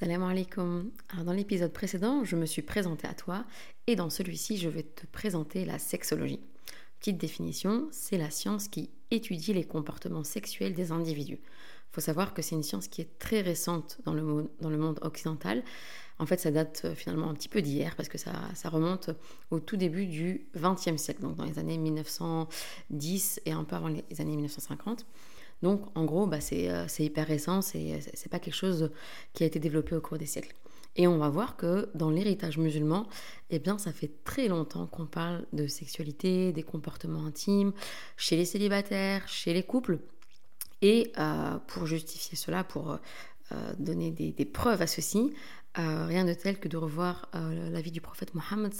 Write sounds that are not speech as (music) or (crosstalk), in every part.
Salam alaikum. Alors dans l'épisode précédent, je me suis présentée à toi et dans celui-ci, je vais te présenter la sexologie. Petite définition, c'est la science qui étudie les comportements sexuels des individus. Il faut savoir que c'est une science qui est très récente dans le, monde, occidental. En fait, ça date euh, finalement un petit peu d'hier parce que ça, ça, remonte au tout début du XXe siècle, donc dans les années 1910 et un peu avant les années 1950. Donc en gros, bah, euh, c'est hyper récent, c'est pas quelque chose qui a été développé au cours des siècles. Et on va voir que dans l'héritage musulman, eh bien, ça fait très longtemps qu'on parle de sexualité, des comportements intimes, chez les célibataires, chez les couples. Et euh, pour justifier cela, pour euh, donner des, preuves à ceci, rien de tel que de revoir la vie du prophète Mohammed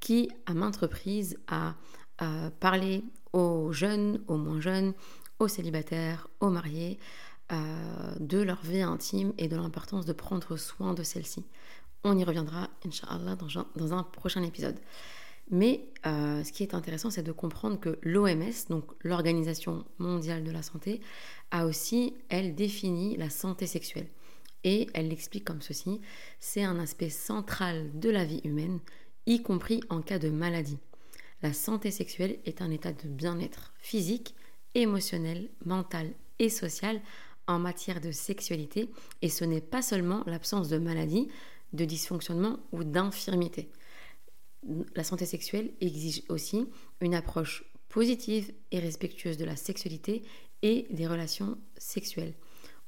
qui à maintes reprises a parlé aux jeunes, aux moins jeunes, aux célibataires, aux mariés, euh, de leur vie intime et de l'importance de prendre soin de celle-ci. On y reviendra, Inch'Allah, dans, un prochain épisode. Mais euh, ce qui est intéressant, c'est de comprendre que l'OMS, donc l'Organisation mondiale de la santé, a aussi, elle, défini la santé sexuelle. Et elle l'explique comme ceci, c'est un aspect central de la vie humaine, y compris en cas de maladie. La santé sexuelle est un état de bien-être physique, émotionnel, mental et social en matière de sexualité et ce n'est pas seulement l'absence de maladie, de dysfonctionnement ou d'infirmité. La santé sexuelle exige aussi une approche positive et respectueuse de la sexualité et des relations sexuelles.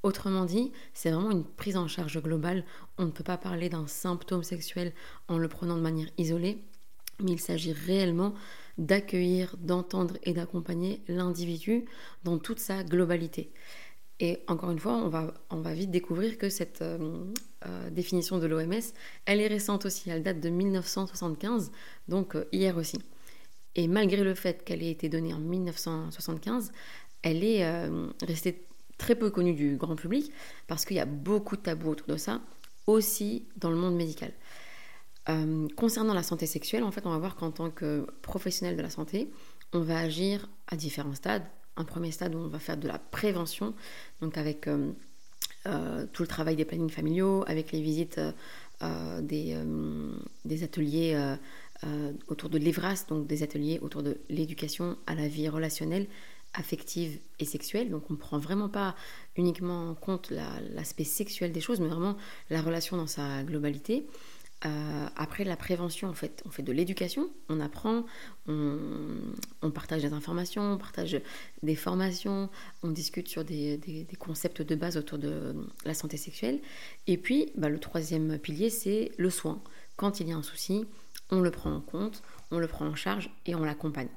Autrement dit, c'est vraiment une prise en charge globale. On ne peut pas parler d'un symptôme sexuel en le prenant de manière isolée, mais il s'agit réellement d'accueillir, d'entendre et d'accompagner l'individu dans toute sa globalité. Et encore une fois, on va, vite découvrir que cette euh, euh, définition de l'OMS, elle est récente aussi, elle date de 1975, donc euh, hier aussi. Et malgré le fait qu'elle ait été donnée en 1975, elle est restée très peu connue du grand public parce qu'il y a beaucoup de tabous autour de ça, aussi dans le monde médical. Euh, concernant la santé sexuelle, en fait, on va voir qu'en tant que professionnel de la santé, on va agir à différents stades. Un premier stade où on va faire de la prévention, donc avec euh, euh, tout le travail des plannings familiaux, avec les visites des, ateliers autour de l'EVRAS, donc des ateliers autour de l'éducation à la vie relationnelle, affective et sexuelle. Donc on ne prend vraiment pas uniquement en compte l'aspect sexuel des choses, mais vraiment la relation dans sa globalité. Euh, après la prévention, en fait, on fait de l'éducation, on apprend, on, partage des informations, on partage des formations, on discute sur des, concepts de base autour de la santé sexuelle. Et puis, bah, le troisième pilier, c'est le soin. Quand il y a un souci, on le prend en compte, on le prend en charge et on l'accompagne.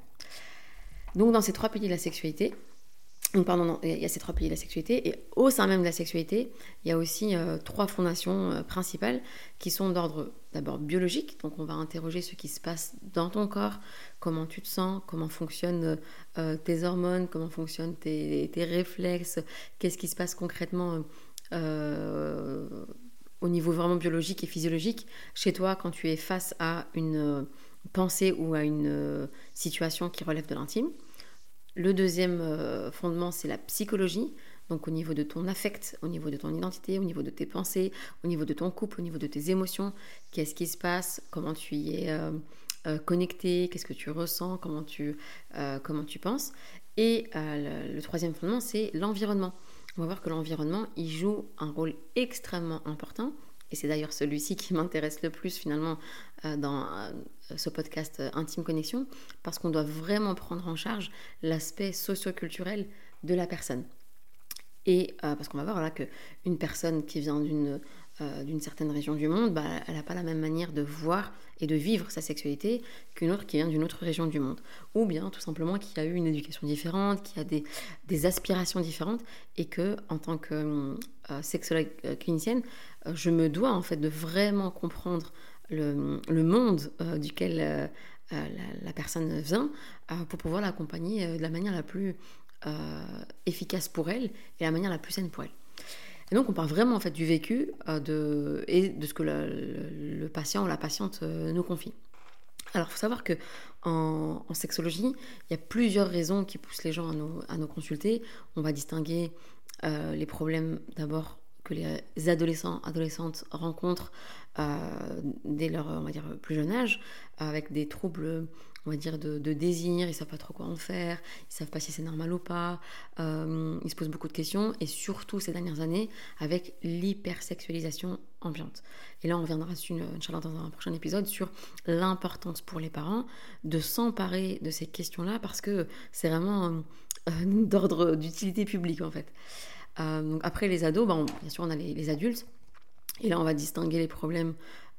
Donc, dans ces trois piliers de la sexualité, pardon, il y a ces trois piliers de la sexualité. Et au sein même de la sexualité, il y a aussi euh, trois fondations euh, principales qui sont d'ordre d'abord biologique. Donc on va interroger ce qui se passe dans ton corps, comment tu te sens, comment fonctionnent euh, tes hormones, comment fonctionnent tes, tes réflexes, qu'est-ce qui se passe concrètement au niveau vraiment biologique et physiologique chez toi quand tu es face à une pensée ou à une situation qui relève de l'intime. Le deuxième euh, fondement, c'est la psychologie. Donc au niveau de ton affect, au niveau de ton identité, au niveau de tes pensées, au niveau de ton couple, au niveau de tes émotions, qu'est-ce qui se passe, comment tu y es euh, euh, connecté, qu'est-ce que tu ressens, comment tu, penses? Et le, le, troisième fondement, c'est l'environnement. On va voir que l'environnement, il joue un rôle extrêmement important et c'est d'ailleurs celui-ci qui (laughs) m'intéresse le plus finalement dans ce podcast euh, Intime Connexion, parce qu'on doit vraiment prendre en charge l'aspect socio-culturel de la personne. Et parce qu'on va voir là qu'une personne qui vient d'une d'une certaine région du monde, bah, elle n'a pas la même manière de voir et de vivre sa sexualité qu'une autre qui vient d'une autre région du monde. Ou bien tout simplement qui a eu une éducation différente, qui a des, des aspirations différentes et que en tant que sexologue clinicienne, je me dois en fait de vraiment comprendre le, monde duquel la, personne vient pour pouvoir l'accompagner de la manière la plus efficace pour elle et la manière la plus saine pour elle. Et donc on parle vraiment en fait du vécu de, et de ce que le, patient ou la patiente nous confie. Alors, il faut savoir que en, sexologie, il y a plusieurs raisons qui poussent les gens à nous, à nous consulter. On va distinguer euh, les problèmes d'abord que les adolescents, adolescentes rencontrent euh, dès leur, on va dire, plus jeune âge, avec des troubles on va dire, de, désir, ils savent pas trop quoi en faire, ils savent pas si c'est normal ou pas, euh, ils se posent beaucoup de questions, et surtout ces dernières années, avec l'hypersexualisation ambiante. Et là, on reviendra sur, dans un prochain épisode sur l'importance pour les parents de s'emparer de ces questions-là, parce que c'est vraiment euh, d'ordre d'utilité publique, en fait. Euh, donc après les ados, ben, bien sûr, on a les adultes, et là, on va distinguer les problèmes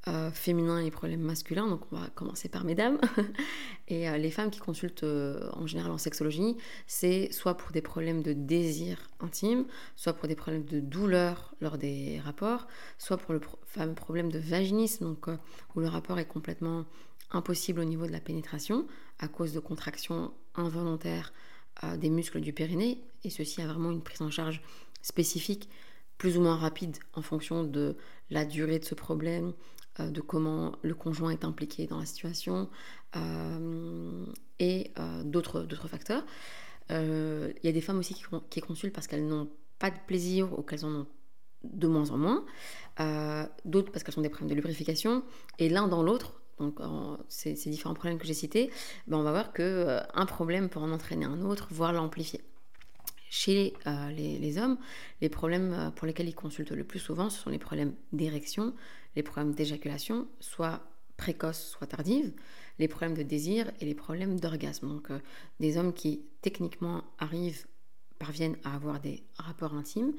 euh, féminins et les problèmes masculins. Donc on va commencer par mesdames. (laughs) et euh, les femmes qui consultent en général en sexologie, c'est soit pour des problèmes de désir intime, soit pour des problèmes de douleur lors des rapports, soit pour le fameux problème de vaginisme, donc où le rapport est complètement impossible au niveau de la pénétration à cause de contractions involontaires des muscles du périnée. Et ceci a vraiment une prise en charge spécifique plus ou moins rapide en fonction de la durée de ce problème, euh, de comment le conjoint est impliqué dans la situation euh, et euh, d'autres facteurs. Il y a des femmes aussi qui, consultent parce qu'elles n'ont pas de plaisir ou qu'elles en ont de moins en moins, d'autres parce qu'elles ont des problèmes de lubrification, et l'un dans l'autre, donc ces, différents problèmes que j'ai cités, ben on va voir que un problème peut en entraîner un autre, voire l'amplifier. Chez les, les, hommes, les problèmes pour lesquels ils consultent le plus souvent, ce sont les problèmes d'érection, les problèmes d'éjaculation, soit précoces, soit tardives, les problèmes de désir et les problèmes d'orgasme. Donc euh, des hommes qui techniquement arrivent, parviennent à avoir des rapports intimes,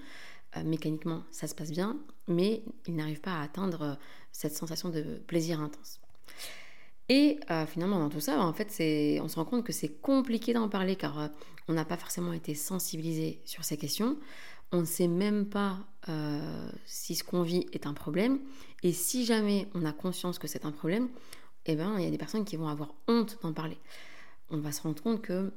euh, mécaniquement ça se passe bien, mais ils n'arrivent pas à atteindre euh, cette sensation de plaisir intense. Et finalement, dans tout ça, en fait, on se rend compte que c'est compliqué d'en parler car on n'a pas forcément été sensibilisé sur ces questions. On ne sait même pas si ce qu'on vit est un problème. Et si jamais on a conscience que c'est un problème, eh ben, il y a des personnes qui vont avoir honte d'en parler. On va se rendre compte que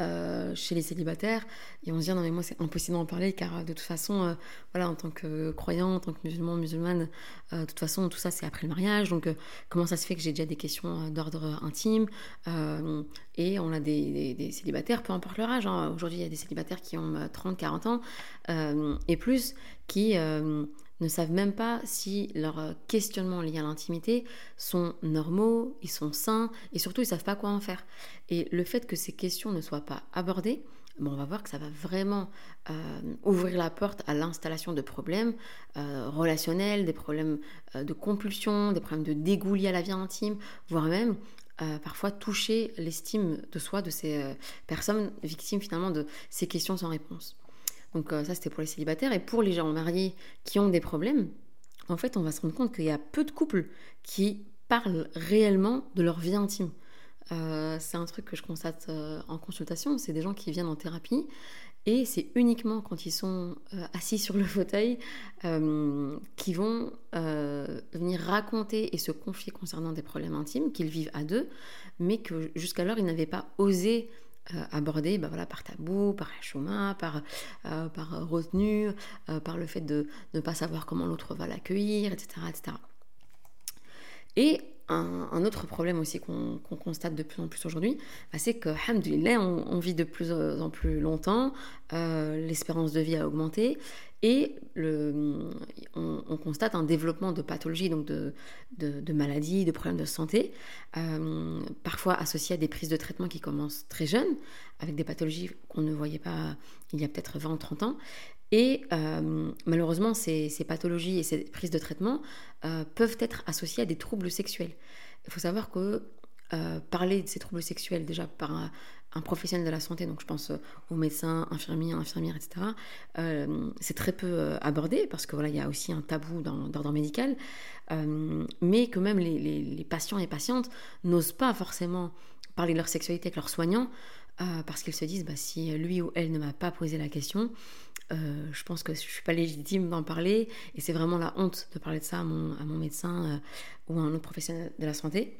euh, chez les célibataires, ils vont se dire non mais moi c'est impossible d'en parler car euh, de toute façon, euh, voilà, en tant que croyant, en tant que musulman, musulmane, de toute façon tout ça c'est après le mariage, donc comment ça se fait que j'ai déjà des questions d'ordre intime et on a des, célibataires, peu importe leur âge, hein. aujourd'hui il y a des célibataires qui ont 30, 40 ans et plus qui ne savent même pas si leurs euh, questionnements liés à l'intimité sont normaux, ils sont sains, et surtout ils savent pas quoi en faire. Et le fait que ces questions ne soient pas abordées, on va voir que ça va vraiment euh, ouvrir la porte à l'installation de problèmes euh, relationnels, des problèmes de compulsion, des problèmes de dégoût liés à la vie intime, voire même parfois toucher l'estime de soi de ces personnes victimes finalement de ces questions sans réponse. Donc euh, ça, c'était pour les célibataires. Et pour les gens mariés qui ont des problèmes, en fait, on va se rendre compte qu'il y a peu de couples qui parlent réellement de leur vie intime. Euh, c'est un truc que je constate euh, en consultation, c'est des gens qui viennent en thérapie et c'est uniquement quand ils sont assis sur le fauteuil qu'ils vont venir raconter et se confier concernant des problèmes intimes qu'ils vivent à deux, mais que jusqu'alors ils n'avaient pas osé abordé bah par tabou, par chemin, par, euh, par retenue, euh, par le fait de ne pas savoir comment l'autre va l'accueillir, etc., etc. Et un, autre problème aussi qu'on constate de plus en plus aujourd'hui, bah, c'est que, alhamdoulilah, on, on, vit de plus en plus longtemps, l'espérance de vie a augmenté, et on, constate un développement de pathologies, donc de, maladies, de problèmes de santé, euh, parfois associés à des prises de traitement qui commencent très jeunes, avec des pathologies qu'on ne voyait pas il y a peut-être 20 ou 30 ans. Et euh, malheureusement, ces, pathologies et ces prises de traitement euh, peuvent être associées à des troubles sexuels. Il faut savoir que parler de ces troubles sexuels déjà par un, professionnel de la santé, donc je pense euh, aux médecins, infirmiers, infirmières, etc., euh, c'est très peu euh, abordé parce que voilà, il y a aussi un tabou d'ordre médical, mais que même les, patients et patientes n'osent pas forcément parler de leur sexualité avec leurs soignants parce qu'ils se disent bah, si lui ou elle ne m'a pas posé la question, je pense que je suis pas légitime d'en parler et c'est vraiment la honte de parler de ça à mon, à mon médecin ou à un autre professionnel de la santé.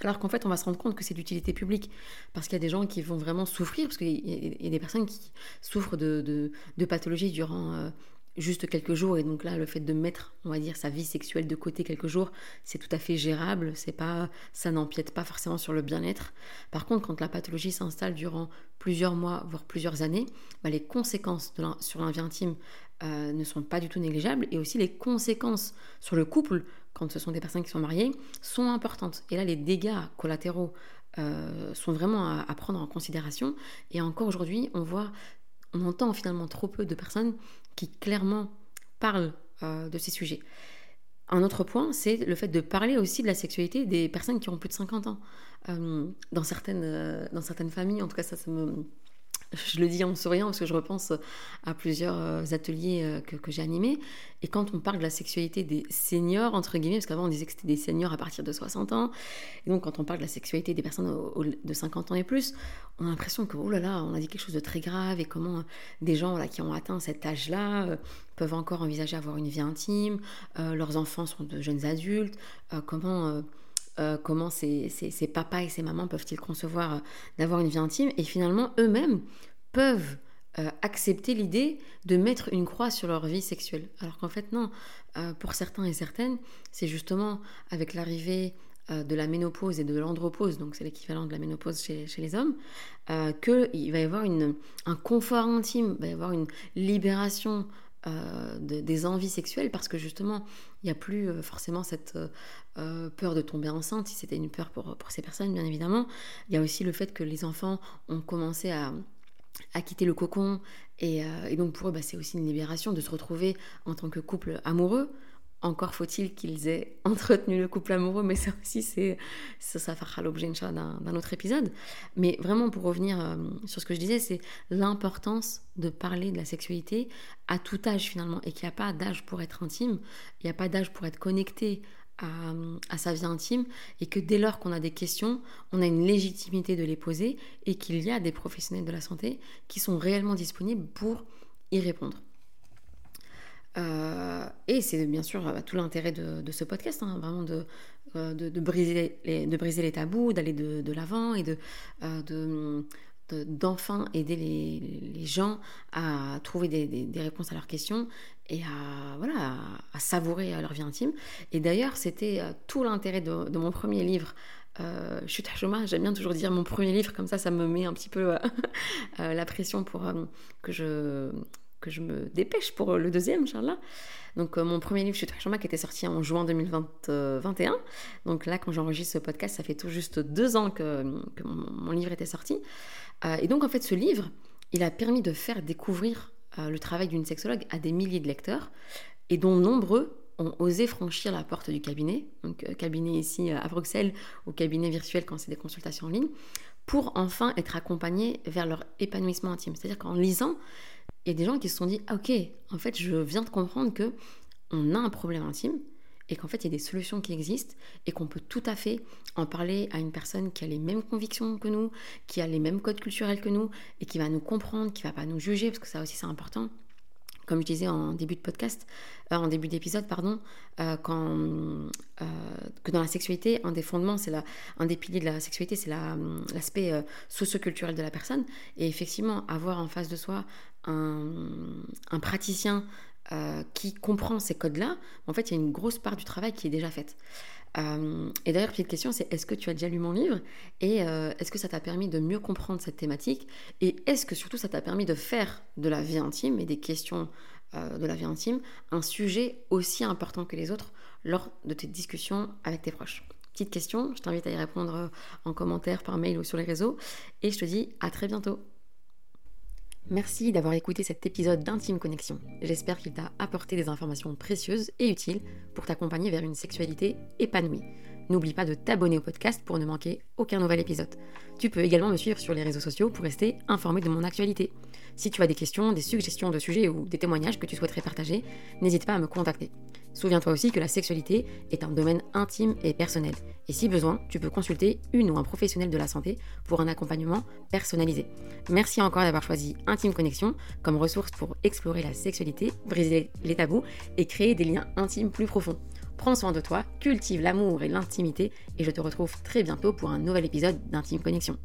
Alors qu'en fait, on va se rendre compte que c'est d'utilité publique. Parce qu'il y a des gens qui vont vraiment souffrir, parce qu'il y, a des personnes qui souffrent de, de, pathologies durant juste quelques jours et donc là le fait de mettre on va dire sa vie sexuelle de côté quelques jours c'est tout à fait gérable c'est pas ça n'empiète pas forcément sur le bien-être. Par contre quand la pathologie s'installe durant plusieurs mois voire plusieurs années bah, les conséquences sur la intime euh, ne sont pas du tout négligeables et aussi les conséquences sur le couple quand ce sont des personnes qui sont mariées sont importantes. Et là les dégâts collatéraux euh, sont vraiment à, à, prendre en considération. Et encore aujourd'hui on voit on entend finalement trop peu de personnes qui clairement parlent euh, de ces sujets. Un autre point, c'est le fait de parler aussi de la sexualité des personnes qui ont plus de 50 ans. Euh, dans, certaines, euh, dans certaines familles, en tout cas ça me, je le dis en souriant parce que je repense à plusieurs euh, ateliers euh, que, j'ai animés. Et quand on parle de la sexualité des seniors, entre guillemets, parce qu'avant on disait que c'était des seniors à partir de 60 ans, et donc quand on parle de la sexualité des personnes de 50 ans et plus, on a l'impression que, oh là là, on a dit quelque chose de très grave, et comment euh, des gens qui ont atteint cet âge-là peuvent encore envisager avoir une vie intime, leurs enfants sont de jeunes adultes, comment... comment ces, papas et ces mamans peuvent-ils concevoir d'avoir une vie intime et finalement eux-mêmes peuvent euh, accepter l'idée de mettre une croix sur leur vie sexuelle. Alors qu'en fait, non. Euh, pour certains et certaines, c'est justement avec l'arrivée euh, de la ménopause et de l'andropause, donc c'est l'équivalent de la ménopause chez, les hommes, qu'il va y avoir un confort intime, il va y avoir une libération des envies sexuelles parce que justement, il n'y a plus forcément cette peur de tomber enceinte, si c'était une peur pour, pour ces personnes, bien évidemment. Il y a aussi le fait que les enfants ont commencé à quitter le cocon. Et, euh, donc pour eux, bah, c'est aussi une libération de se retrouver en tant que couple amoureux. Encore faut-il qu'ils aient (laughs) entretenu le couple amoureux, mais ça aussi, ça, ça fera l'objet d'un, d'un autre épisode. Mais vraiment, pour revenir euh, sur ce que je disais, c'est l'importance de parler de la sexualité à tout âge finalement, et qu'il n'y a pas d'âge pour être intime, il n'y a pas d'âge pour être connecté à, sa vie intime et que dès lors qu'on a des questions, on a une légitimité de les poser et qu'il y a des professionnels de la santé qui sont réellement disponibles pour y répondre. Euh, et c'est bien sûr euh, tout l'intérêt de, ce podcast, hein, vraiment de, euh, de, briser les, de briser les tabous, d'aller de, l'avant et de, de, d'enfin aider les, gens à trouver des, réponses à leurs questions et à, voilà, à, savourer leur vie intime. Et d'ailleurs, c'était euh, tout l'intérêt de, mon premier livre. Euh, Chute à chômage, j'aime bien toujours dire mon premier livre, comme ça, ça me met un petit peu euh, (laughs) euh, la pression pour que, je, que je me dépêche pour le deuxième, Inch'Allah. Donc mon premier livre, à chômage, qui était sorti en juin 2021. Donc là, quand j'enregistre ce podcast, ça fait tout juste deux ans que, mon, livre était sorti. Euh, et donc en fait ce livre, il a permis de faire découvrir euh, le travail d'une sexologue à des milliers de lecteurs et dont nombreux ont osé franchir la porte du cabinet, donc euh, cabinet ici à Bruxelles ou cabinet virtuel quand c'est des consultations en ligne, pour enfin être accompagnés vers leur épanouissement intime. C'est-à-dire qu'en lisant, il y a des gens qui se sont dit ah, ok, en fait je viens de comprendre que on a un problème intime, et qu'en fait il y a des solutions qui existent et qu'on peut tout à fait en parler à une personne qui a les mêmes convictions que nous, qui a les mêmes codes culturels que nous et qui va nous comprendre, qui va pas nous juger parce que ça aussi c'est important. Comme je disais en début de podcast, euh, en début d'épisode, pardon, euh, euh, que dans la sexualité, un des fondements, c'est la, un des piliers de la sexualité, c'est l'aspect socio-culturel de la personne. Et effectivement, avoir en face de soi un praticien euh, qui comprend ces codes-là, en fait, il y a une grosse part du travail qui est déjà faite. Euh, et d'ailleurs, petite question, c'est est-ce que tu as déjà lu mon livre Et euh, est-ce que ça t'a permis de mieux comprendre cette thématique Et est-ce que surtout ça t'a permis de faire de la vie intime et des questions de la vie intime un sujet aussi important que les autres lors de tes discussions avec tes proches? Petite question, je t'invite à y répondre en commentaire, par mail ou sur les réseaux. Et je te dis à très bientôt. Merci d'avoir écouté cet épisode d'Intime Connexion. J'espère qu'il t'a apporté des informations précieuses et utiles pour t'accompagner vers une sexualité épanouie. N'oublie pas de t'abonner au podcast pour ne manquer aucun nouvel épisode. Tu peux également me suivre sur les réseaux sociaux pour rester informé de mon actualité. Si tu as des questions, des suggestions de sujets ou des témoignages que tu souhaiterais partager, n'hésite pas à me contacter. Souviens-toi aussi que la sexualité est un domaine intime et personnel. Et si besoin, tu peux consulter une ou un professionnel de la santé pour un accompagnement personnalisé. Merci encore d'avoir choisi Intime Connexion comme ressource pour explorer la sexualité, briser les tabous et créer des liens intimes plus profonds. Prends soin de toi, cultive l'amour et l'intimité et je te retrouve très bientôt pour un nouvel épisode d'Intime Connexion.